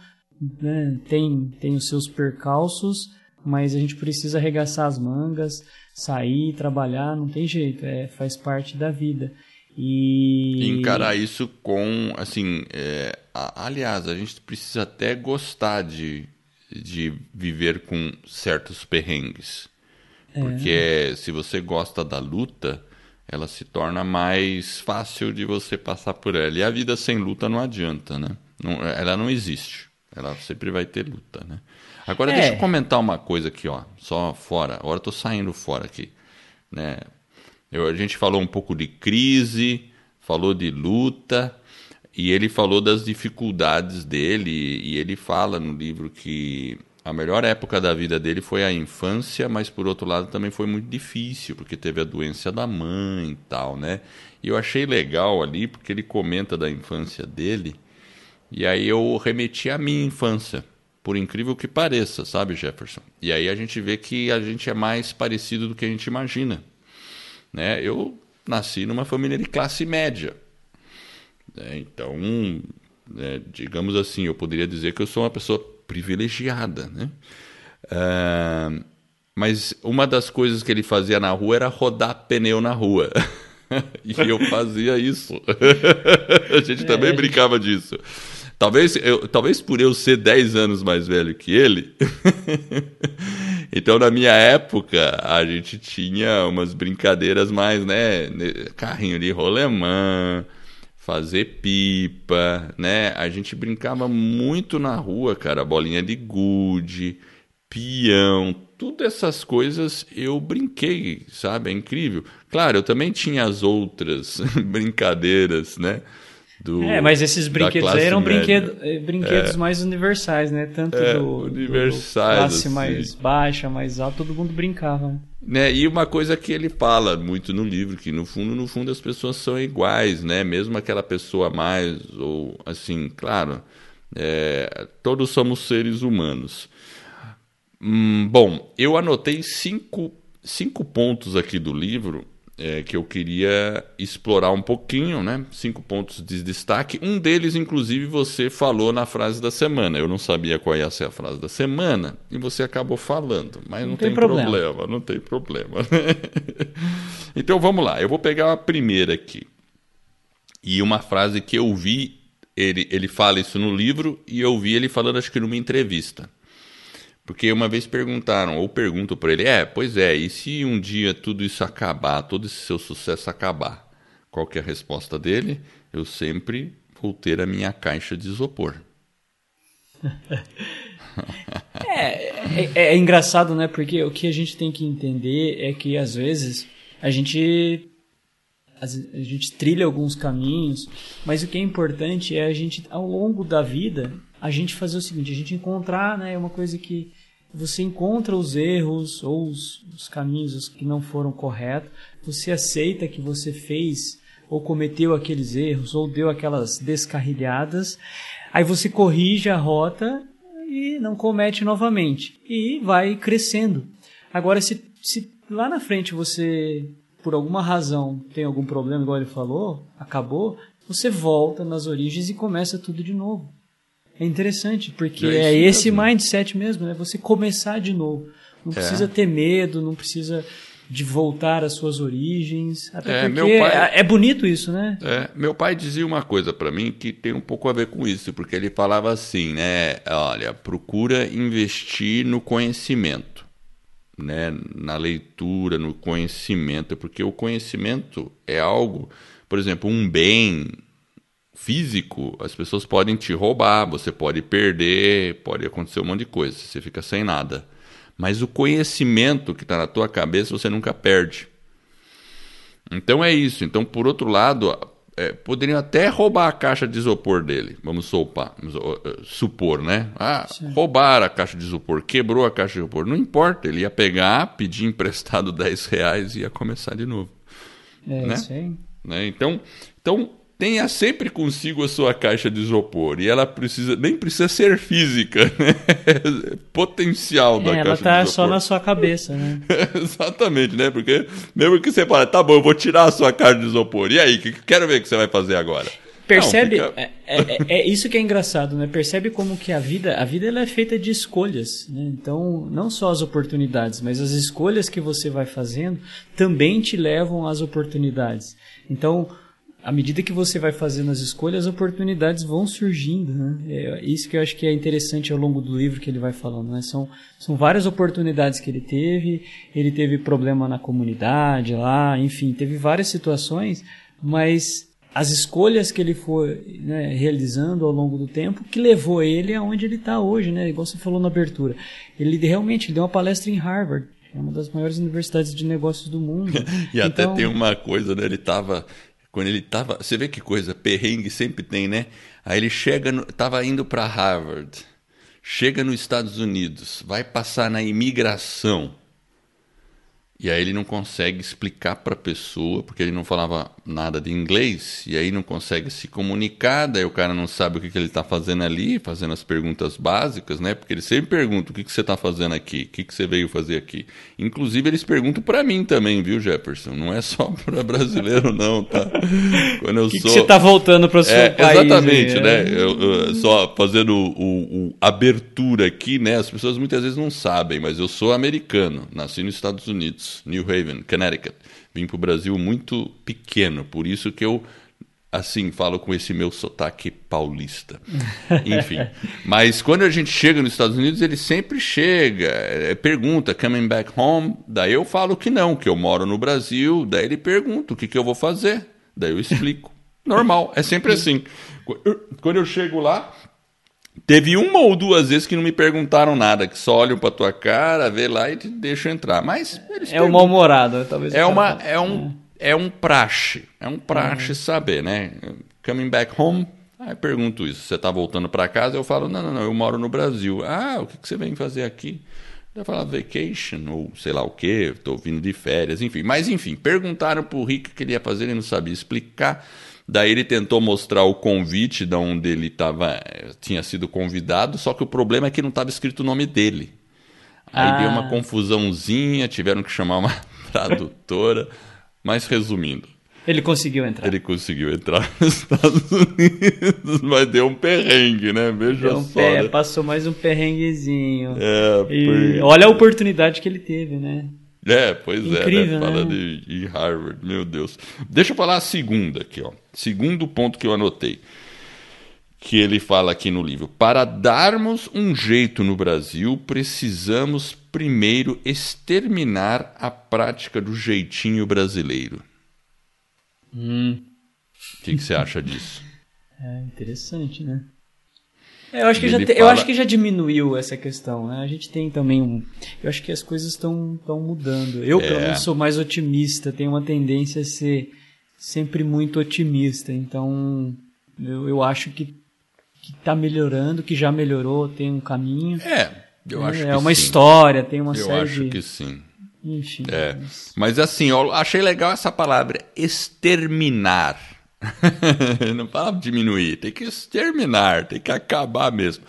né? tem, tem os seus percalços, mas a gente precisa arregaçar as mangas, sair, trabalhar, não tem jeito, é, faz parte da vida. E encarar isso com, assim, é, a, aliás, a gente precisa até gostar de, de viver com certos perrengues. É. Porque se você gosta da luta, ela se torna mais fácil de você passar por ela. E a vida sem luta não adianta, né? Não, ela não existe. Ela sempre vai ter luta, né? Agora É. deixa eu comentar uma coisa aqui, ó, só fora. Agora eu tô saindo fora aqui, né? Eu, a gente falou um pouco de crise, falou de luta, e ele falou das dificuldades dele, e ele fala no livro que a melhor época da vida dele foi a infância, mas por outro lado também foi muito difícil, porque teve a doença da mãe e tal, né? E eu achei legal ali, porque ele comenta da infância dele, e aí eu remeti à minha infância, por incrível que pareça, sabe, Jefferson? E aí a gente vê que a gente é mais parecido do que a gente imagina. Né? Eu nasci numa família de classe média. né? Então, né, digamos assim, eu poderia dizer que eu sou uma pessoa privilegiada. Né? Ah, mas uma das coisas que ele fazia na rua era rodar pneu na rua. e eu fazia isso. a gente também a gente- brincava disso. Talvez, eu, talvez por eu ser 10 anos mais velho que ele. então, na minha época, a gente tinha umas brincadeiras mais, né? Carrinho de rolemã, fazer pipa, né? A gente brincava muito na rua, cara. Bolinha de gude, peão, tudo essas coisas eu brinquei, sabe? É incrível. Claro, eu também tinha as outras brincadeiras, né? Do, É, mas esses brinquedos aí eram brinquedo, eh, brinquedos mais universais, né? Tanto É, do, universais, do classe assim. mais baixa, mais alta, todo mundo brincava. né? E uma coisa que ele fala muito no livro, que no fundo, no fundo as pessoas são iguais, né? Mesmo aquela pessoa mais, ou assim, claro, é, todos somos seres humanos. Hum, bom, eu anotei cinco, cinco pontos aqui do livro é, que eu queria explorar um pouquinho, né? Cinco pontos de destaque. Um deles, inclusive, você falou na frase da semana. Eu não sabia qual ia ser a frase da semana e você acabou falando, mas não, tem tem, problema. problema. não tem problema. então vamos lá, eu vou pegar a primeira aqui. E uma frase que eu vi, ele, ele fala isso no livro e eu vi ele falando, acho que numa entrevista. Porque uma vez perguntaram, ou perguntam para ele, é, pois é, e se um dia tudo isso acabar, todo esse seu sucesso acabar? Qual que é a resposta dele? Eu sempre vou ter a minha caixa de isopor. É, é, é engraçado, né? Porque o que a gente tem que entender é que às vezes a gente a gente trilha alguns caminhos, mas o que é importante é a gente ao longo da vida a gente fazer o seguinte, a gente encontrar, né, uma coisa que você encontra os erros ou os, os caminhos os que não foram corretos, você aceita que você fez ou cometeu aqueles erros ou deu aquelas descarrilhadas, aí você corrige a rota e não comete novamente. E vai crescendo. Agora, se, se lá na frente você, por alguma razão, tem algum problema, igual ele falou, acabou, você volta nas origens e começa tudo de novo. É interessante, porque É é, esse mesmo. mindset mesmo, né? Você começar de novo. Não É. precisa ter medo, não precisa de voltar às suas origens. Até É, porque pai- é, é bonito isso, né? É, meu pai dizia uma coisa para mim que tem um pouco a ver com isso, porque ele falava assim, né? Olha, procura investir no conhecimento, né? Na leitura, no conhecimento, porque o conhecimento é algo, por exemplo, um bem físico, as pessoas podem te roubar, você pode perder, pode acontecer um monte de coisa, você fica sem nada. Mas o conhecimento que está na tua cabeça você nunca perde. Então é isso. Então, por outro lado, é, poderiam até roubar a caixa de isopor dele. Vamos sopar, vamos, eh, supor, né? Ah, roubaram a caixa de isopor, quebrou a caixa de isopor. Não importa, ele ia pegar, pedir emprestado 10 reais e ia começar de novo. É Né? isso aí. né? Então, então tenha sempre consigo a sua caixa de isopor e ela precisa nem precisa ser física, né? potencial da É, ela caixa tá de isopor. só na sua cabeça, né? Exatamente, né? Porque mesmo que você fale, tá bom, eu vou tirar a sua caixa de isopor. E aí, que, que- quero ver o que você vai fazer agora. Percebe? Não, fica- é, é- é isso que é engraçado, né? Percebe como que a vida, a vida ela é feita de escolhas, né? Então, não só as oportunidades, mas as escolhas que você vai fazendo também te levam às oportunidades. Então, à medida que você vai fazendo as escolhas, as oportunidades vão surgindo, né? É isso que eu acho que é interessante ao longo do livro que ele vai falando, né? São, são várias oportunidades que ele teve, ele teve problema na comunidade lá, enfim, teve várias situações, mas as escolhas que ele foi né, realizando ao longo do tempo que levou ele aonde ele está hoje, né? Igual você falou na abertura. Ele realmente deu uma palestra em Harvard, é uma das maiores universidades de negócios do mundo. e então... até tem uma coisa, né? Ele estava quando ele estava, você vê que coisa, perrengue sempre tem, né? Aí ele chega, estava indo para Harvard, chega nos Estados Unidos, vai passar na imigração. E aí ele não consegue explicar para a pessoa, porque ele não falava nada de inglês, e aí não consegue se comunicar, daí o cara não sabe o que, que ele está fazendo ali, fazendo as perguntas básicas, né? Porque ele sempre pergunta o que, que você está fazendo aqui, o que, que você veio fazer aqui. Inclusive eles perguntam para mim também, viu, Jefferson? Não é só para brasileiro não, tá? Quando eu que sou... que você está voltando para o seu é, país? Exatamente, aí, né? Eu, eu, só fazendo o, o, abertura aqui, né? As pessoas muitas vezes não sabem, mas eu sou americano, nasci nos Estados Unidos. New Haven, Connecticut. Vim para o Brasil muito pequeno, por isso que eu assim falo com esse meu sotaque paulista. Enfim, mas quando a gente chega nos Estados Unidos, ele sempre chega, é, pergunta, coming back home? Daí eu falo que não, que eu moro no Brasil. Daí ele pergunta o que, que eu vou fazer. Daí eu explico. Normal, é sempre assim. Quando eu chego lá, Teve uma ou duas vezes que não me perguntaram nada, que só olham pra tua cara, vê lá e te deixam entrar. Mas eles É um mal-humorado, né? talvez. É, uma, é, um, é. é um praxe. É um praxe saber, né? Coming back home, aí pergunto isso. Você tá voltando para casa? Eu falo, não, não, não, eu moro no Brasil. Ah, o que, que você vem fazer aqui? Eu falo vacation, ou sei lá o que, estou vindo de férias, enfim. Mas enfim, perguntaram pro Rick o que ele ia fazer, ele não sabia explicar. Daí ele tentou mostrar o convite de onde ele tava, tinha sido convidado, só que o problema é que não estava escrito o nome dele. Aí ah. deu uma confusãozinha, tiveram que chamar uma tradutora. Mas resumindo. Ele conseguiu entrar. Ele conseguiu entrar nos Estados Unidos, mas deu um perrengue, né? Veja deu um só. Pé, né? Passou mais um perrenguezinho. É, e olha a oportunidade que ele teve, né? É, pois Incrível, é, né? Falando né? em Harvard, meu Deus. Deixa eu falar a segunda aqui, ó. Segundo ponto que eu anotei. Que ele fala aqui no livro. Para darmos um jeito no Brasil, precisamos primeiro exterminar a prática do jeitinho brasileiro. Hum. O que, que você acha disso? É interessante, né? É, eu, acho que já te, eu acho que já diminuiu essa questão, né? A gente tem também um. Eu acho que as coisas estão mudando. Eu, é. pelo menos, sou mais otimista, tenho uma tendência a ser sempre muito otimista. Então, eu, eu acho que, que tá melhorando, que já melhorou, tem um caminho. É, eu acho é, que É uma sim. história, tem uma eu série. Eu acho de... que sim. Enfim. É. Mas... mas assim, eu achei legal essa palavra, exterminar. não fala diminuir, tem que exterminar, tem que acabar mesmo.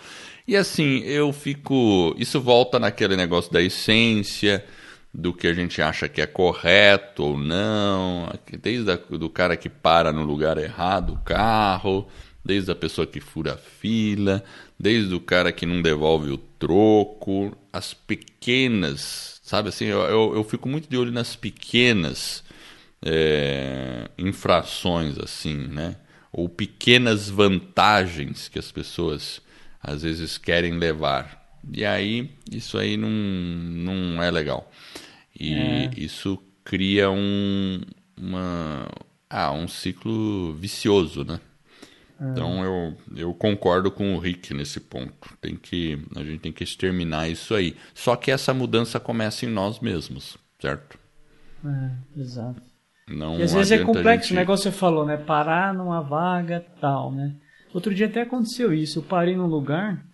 E assim, eu fico. Isso volta naquele negócio da essência, do que a gente acha que é correto ou não, desde a, do cara que para no lugar errado o carro, desde a pessoa que fura a fila, desde o cara que não devolve o troco, as pequenas, sabe assim, eu, eu, eu fico muito de olho nas pequenas é, infrações assim, né? Ou pequenas vantagens que as pessoas às vezes querem levar. E aí isso aí não, não é legal. E é. isso cria um, uma, ah, um ciclo vicioso, né? É. Então eu, eu concordo com o Rick nesse ponto. Tem que a gente tem que exterminar isso aí. Só que essa mudança começa em nós mesmos, certo? É, exato. Não e às vezes é complexo, gente... o negócio você falou, né? Parar numa vaga tal, né? Outro dia até aconteceu isso. Eu parei num lugar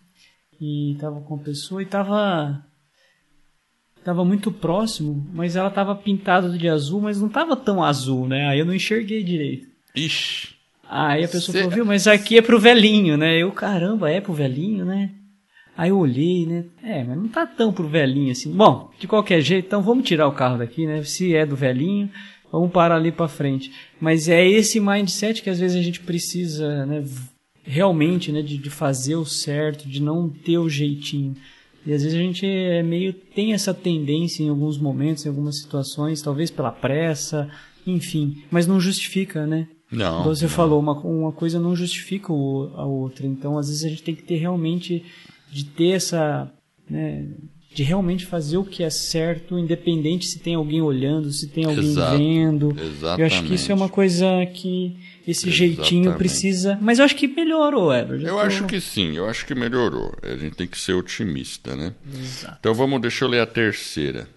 e tava com a pessoa e tava tava muito próximo, mas ela tava pintada de azul, mas não tava tão azul, né? Aí eu não enxerguei direito. Ixi. Aí a pessoa Cê... falou, viu, mas aqui é pro velhinho, né? Eu, caramba, é pro velhinho, né? Aí eu olhei, né? É, mas não tá tão pro velhinho assim. Bom, de qualquer jeito, então vamos tirar o carro daqui, né? Se é do velhinho, vamos parar ali para frente. Mas é esse mindset que às vezes a gente precisa, né, realmente, né, de, de fazer o certo, de não ter o jeitinho. E às vezes a gente é meio tem essa tendência em alguns momentos, em algumas situações, talvez pela pressa, enfim, mas não justifica, né? Não. Como você não. falou, uma, uma coisa não justifica o, a outra. Então, às vezes a gente tem que ter realmente de ter essa, né, de realmente fazer o que é certo, independente se tem alguém olhando, se tem alguém Exato, vendo. exatamente. Eu acho que isso é uma coisa que esse jeitinho Exatamente. precisa. Mas eu acho que melhorou, Everton. Eu acho que sim, eu acho que melhorou. A gente tem que ser otimista, né? Exato. Então vamos, deixa eu ler a terceira.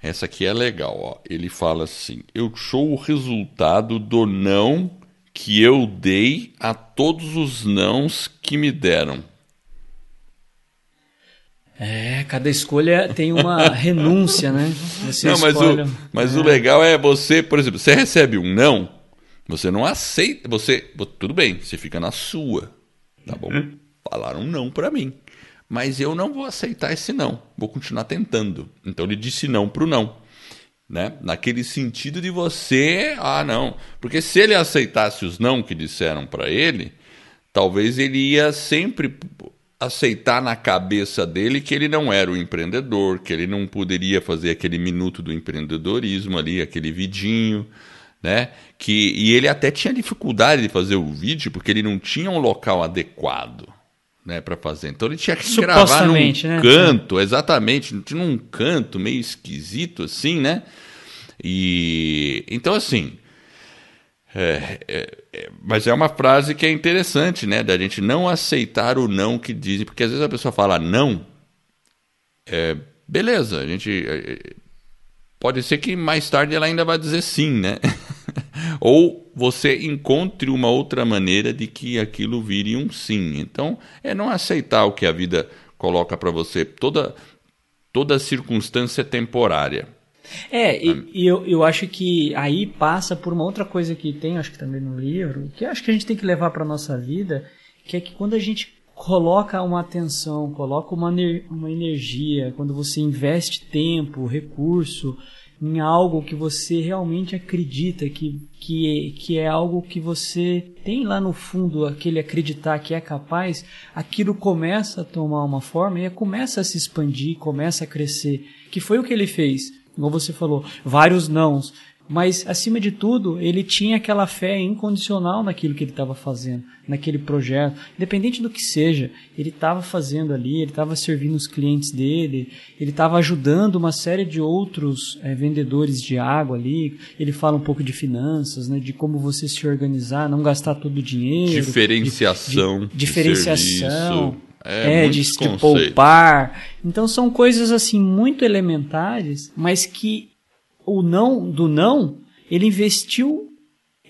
Essa aqui é legal, ó. Ele fala assim: Eu sou o resultado do não que eu dei a todos os nãos que me deram. É, cada escolha tem uma renúncia, né? Você não, mas, o, escolhe- mas o legal é você, por exemplo, você recebe um não, você não aceita, você, tudo bem, você fica na sua, tá bom? Falaram um não pra mim, mas eu não vou aceitar esse não, vou continuar tentando. Então ele disse não pro não, né? Naquele sentido de você, ah não, porque se ele aceitasse os não que disseram pra ele, talvez ele ia sempre aceitar na cabeça dele que ele não era o empreendedor, que ele não poderia fazer aquele minuto do empreendedorismo ali, aquele vidinho, né? Que e ele até tinha dificuldade de fazer o vídeo porque ele não tinha um local adequado, né, para fazer. Então ele tinha que gravar num né? canto, exatamente, tinha um canto meio esquisito assim, né? E então assim, é, é, é, mas é uma frase que é interessante, né? Da gente não aceitar o não que dizem, porque às vezes a pessoa fala não, é, beleza, a gente é, pode ser que mais tarde ela ainda vai dizer sim, né? Ou você encontre uma outra maneira de que aquilo vire um sim. Então, é não aceitar o que a vida coloca para você. Toda toda circunstância é temporária. É, e, e eu, eu acho que aí passa por uma outra coisa que tem, acho que também no livro, que acho que a gente tem que levar para nossa vida, que é que quando a gente coloca uma atenção, coloca uma, uma energia, quando você investe tempo, recurso em algo que você realmente acredita que, que, é, que é algo que você tem lá no fundo, aquele acreditar que é capaz, aquilo começa a tomar uma forma e começa a se expandir, começa a crescer. Que foi o que ele fez igual você falou, vários nãos. Mas, acima de tudo, ele tinha aquela fé incondicional naquilo que ele estava fazendo, naquele projeto. Independente do que seja, ele estava fazendo ali, ele estava servindo os clientes dele, ele estava ajudando uma série de outros eh, vendedores de água ali. Ele fala um pouco de finanças, né, de como você se organizar, não gastar todo o dinheiro. Diferenciação. de- de diferenciação. É, É, de, de poupar. Então são coisas assim muito elementares, mas que o não do não, ele investiu,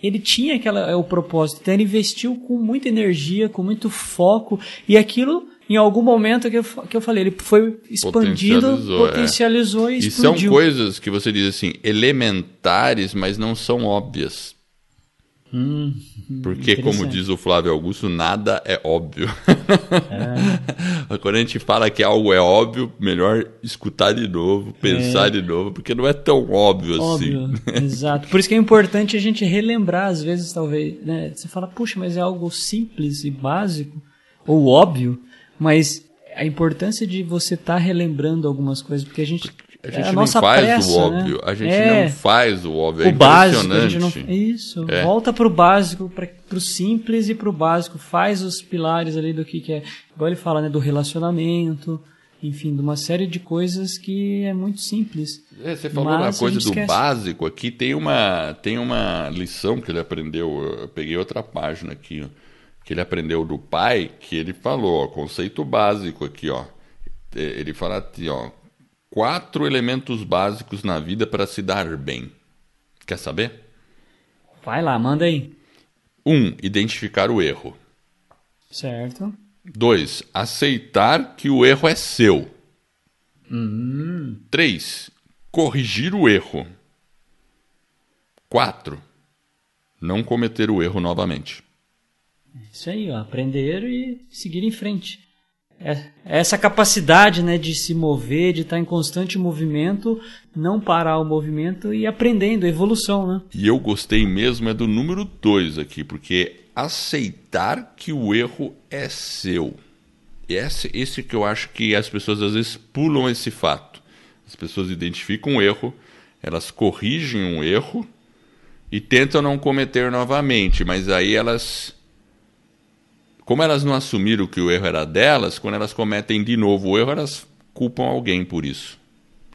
ele tinha aquela é o propósito, então ele investiu com muita energia, com muito foco e aquilo em algum momento que eu, que eu falei, ele foi expandido, Potencializou, é. potencializou e E são explodiu. coisas que você diz assim, elementares, mas não são óbvias. Hum, Porque, como diz o Flávio Augusto, nada é óbvio. Quando a gente fala que algo é óbvio, melhor escutar de novo, pensar de novo, porque não é tão óbvio, Óbvio, assim. exato. Por isso que é importante a gente relembrar, às vezes, talvez, né? Você fala, puxa, mas é algo simples e básico, ou óbvio, mas a importância de você estar relembrando algumas coisas, porque a gente. A é gente a não faz pressa, o óbvio, né? a gente É, não faz o óbvio, é o básico, a gente não. Isso, É. volta pro básico, para pro simples e pro básico, faz os pilares ali do que, que é. Igual ele fala, né? Do relacionamento, enfim, de uma série de coisas que é muito simples. É, você falou na coisa do esquece. básico aqui, tem uma, tem uma lição que ele aprendeu, eu peguei outra página aqui, ó, que ele aprendeu do pai, que ele falou, ó, conceito básico aqui, ó. É, Ele fala assim, ó, quatro elementos básicos na vida para se dar bem. Quer saber? Vai lá, manda aí. Um, identificar o erro. Certo. Dois, aceitar que o erro é seu. Hum. Três, corrigir o erro. Quatro, não cometer o erro novamente. Isso aí, ó, aprender e seguir em frente. É, essa capacidade né, de se mover, de estar em constante movimento, não parar o movimento e aprendendo, evolução, né? E eu gostei mesmo é do número dois aqui, porque aceitar que o erro é seu. Esse, esse que eu acho que as pessoas às vezes pulam esse fato. As pessoas identificam um erro, elas corrigem um erro e tentam não cometer novamente, mas aí elas como elas não assumiram que o erro era delas, quando elas cometem de novo o erro, elas culpam alguém por isso.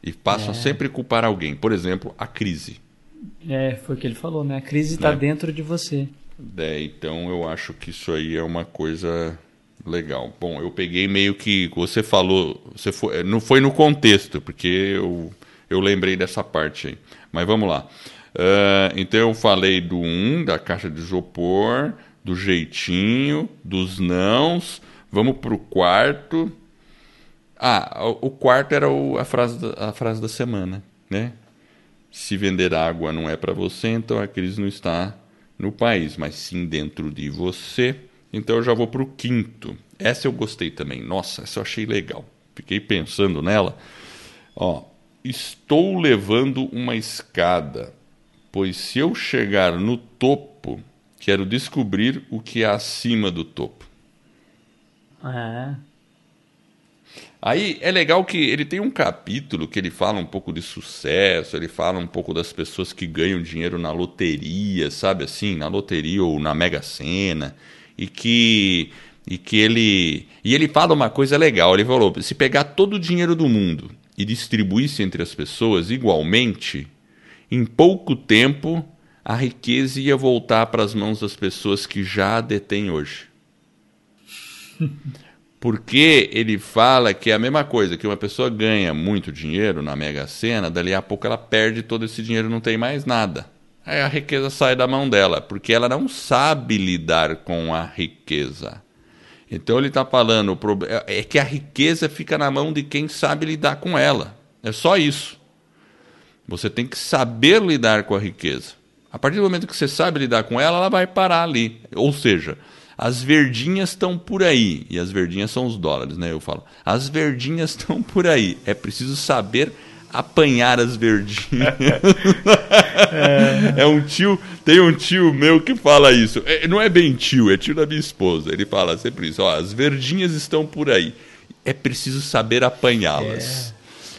E passam É. a sempre culpar alguém. Por exemplo, a crise. É, foi o que ele falou, né? A crise está Né? dentro de você. É, então eu acho que isso aí é uma coisa legal. Bom, eu peguei meio que você falou, você foi, não foi no contexto, porque eu, eu lembrei dessa parte aí. Mas vamos lá. Ah, então eu falei do um, da caixa de isopor, do jeitinho, dos nãos. Vamos pro quarto. Ah, o quarto era o- a, frase da, a frase da semana, né? Se vender água não é para você, então a crise não está no país, mas sim dentro de você. Então eu já vou para o quinto. Essa eu gostei também. Nossa, essa eu achei legal. Fiquei pensando nela. Ó, estou levando uma escada, pois se eu chegar no topo, quero descobrir o que é acima do topo. É. Aí é legal que ele tem um capítulo que ele fala um pouco de sucesso, ele fala um pouco das pessoas que ganham dinheiro na loteria, sabe assim, na loteria ou na Mega Sena, e que e que ele e ele fala uma coisa legal, ele falou, se pegar todo o dinheiro do mundo e distribuísse entre as pessoas igualmente, em pouco tempo a riqueza ia voltar para as mãos das pessoas que já a detêm hoje. Porque ele fala que é a mesma coisa, que uma pessoa ganha muito dinheiro na Mega Sena, dali a pouco ela perde todo esse dinheiro e não tem mais nada. Aí a riqueza sai da mão dela, porque ela não sabe lidar com a riqueza. Então ele está falando, prob- é que a riqueza fica na mão de quem sabe lidar com ela. É só isso. Você tem que saber lidar com a riqueza. A partir do momento que você sabe lidar com ela, ela vai parar ali. Ou seja, as verdinhas estão por aí. E as verdinhas são os dólares, né? Eu falo. As verdinhas estão por aí. É preciso saber apanhar as verdinhas. é. um tio, tem um tio meu que fala isso. É, não é bem tio, é tio da minha esposa. Ele fala sempre isso. Ó, as verdinhas estão por aí. É preciso saber apanhá-las.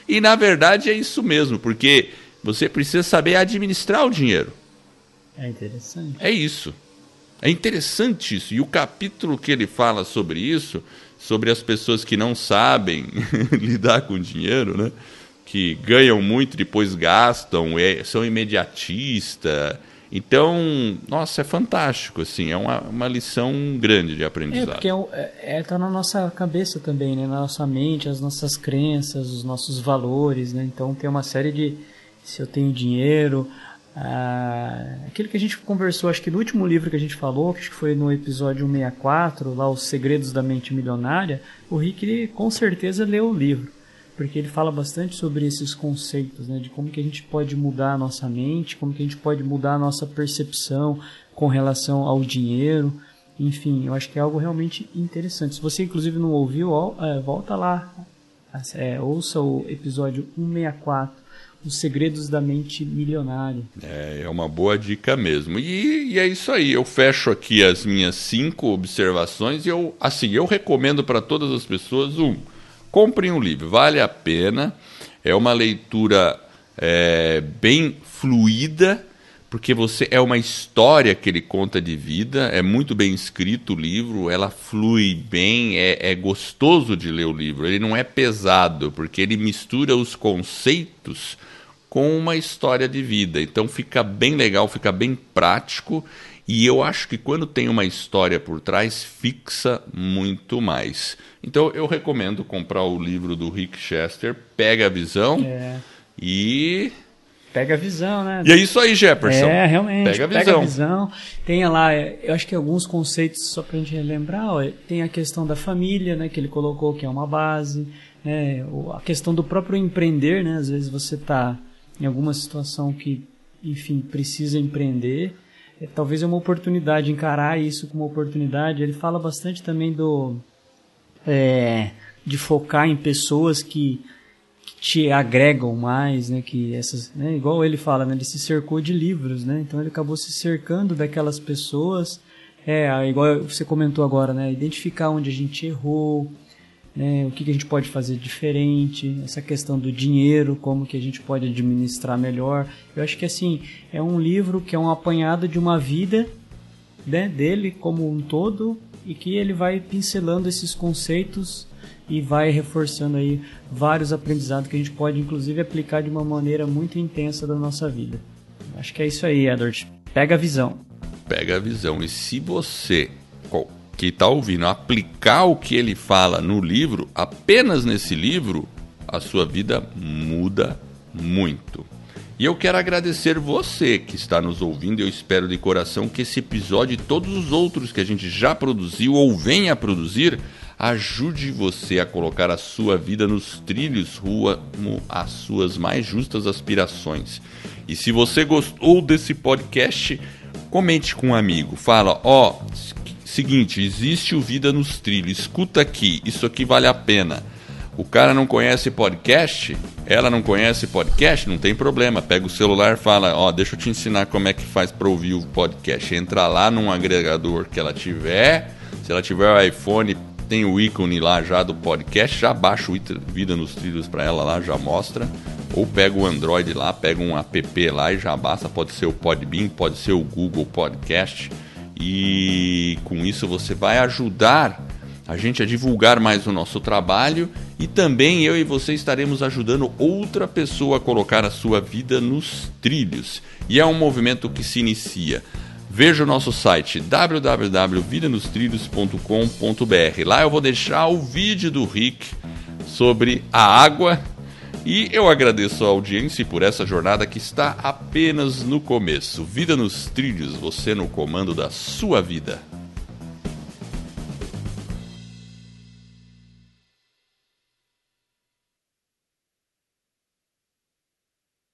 E na verdade é isso mesmo, porque você precisa saber administrar o dinheiro. É interessante. É isso. É interessante isso. E o capítulo que ele fala sobre isso, sobre as pessoas que não sabem lidar com dinheiro, né? que ganham muito, depois gastam, é- são imediatistas. Então, nossa, é fantástico, assim, é uma, uma lição grande de É, aprendizado. porque é, é, é, tá na nossa cabeça também, né? Na nossa mente, as nossas crenças, os nossos valores, né? Então tem uma série de se eu tenho dinheiro, ah, aquilo que a gente conversou, acho que no último livro que a gente falou, que foi no episódio 164, lá Os Segredos da Mente Milionária, o Rick ele, com certeza leu o livro, porque ele fala bastante sobre esses conceitos, né? De como que a gente pode mudar a nossa mente, como que a gente pode mudar a nossa percepção com relação ao dinheiro. Enfim, eu acho que é algo realmente interessante. Se você, inclusive, não ouviu, é, volta lá. É, ouça o episódio 164, Os Segredos da Mente Milionária. É, é uma boa dica mesmo. E, e é isso aí. Eu fecho aqui as minhas cinco observações e eu, assim, eu recomendo para todas as pessoas um, comprem um livro, vale a pena. É uma leitura é, bem fluida, porque você é uma história que ele conta de vida. É muito bem escrito o livro, ela flui bem, é, é gostoso de ler o livro. Ele não é pesado, porque ele mistura os conceitos com uma história de vida. Então fica bem legal, fica bem prático. E eu acho que quando tem uma história por trás, fixa muito mais. Então eu recomendo comprar o livro do Rick Chester, Pega a Visão É, e. pega a visão, né? E é isso aí, Jefferson. É, realmente. Pega a visão. visão. Tem lá, é, eu acho que alguns conceitos, só pra gente relembrar, ó, tem a questão da família, né, que ele colocou, que é uma base, né, a questão do próprio empreender, né, às vezes você tá em alguma situação que, enfim, precisa empreender, é, talvez é uma oportunidade, encarar isso como uma oportunidade. Ele fala bastante também do, é, de focar em pessoas que, que te agregam mais, né? Que essas, né? Igual ele fala, né? Ele se cercou de livros, né? Então ele acabou se cercando daquelas pessoas. É, igual você comentou agora, né? Identificar onde a gente errou, né? O que, que a gente pode fazer diferente, essa questão do dinheiro, como que a gente pode administrar melhor. Eu acho que assim é um livro que é um apanhado de uma vida né, dele como um todo e que ele vai pincelando esses conceitos e vai reforçando aí vários aprendizados que a gente pode inclusive aplicar de uma maneira muito intensa da nossa vida. Acho que é isso aí, Edward. Pega a visão. Pega a visão. E se você que está ouvindo aplicar o que ele fala no livro, apenas nesse livro, a sua vida muda muito. E eu quero agradecer você que está nos ouvindo. Eu espero de coração que esse episódio e todos os outros que a gente já produziu ou venha a produzir ajude você a colocar a sua vida nos trilhos rumo às suas mais justas aspirações. E se você gostou desse podcast, comente com um amigo. Fala, ó, oh, seguinte, existe o Vida nos Trilhos. Escuta aqui, isso aqui vale a pena. O cara não conhece podcast, ela não conhece podcast, não tem problema. Pega o celular, fala, ó, deixa eu te ensinar como é que faz para ouvir o podcast. Entra lá num agregador que ela tiver. Se ela tiver o iPhone, tem o ícone lá já do podcast, já baixa o Vida nos Trilhos para ela lá, já mostra. Ou pega o Android lá, pega um app lá e já basta. Pode ser o Podbean, pode ser o Google Podcast. E com isso você vai ajudar a gente a divulgar mais o nosso trabalho e também eu e você estaremos ajudando outra pessoa a colocar a sua vida nos trilhos. E é um movimento que se inicia. Veja o nosso site www.vidanostrilhos.com.br. Lá eu vou deixar o vídeo do Rick sobre a água e eu agradeço a audiência por essa jornada que está apenas no começo. Vida nos trilhos, você no comando da sua vida.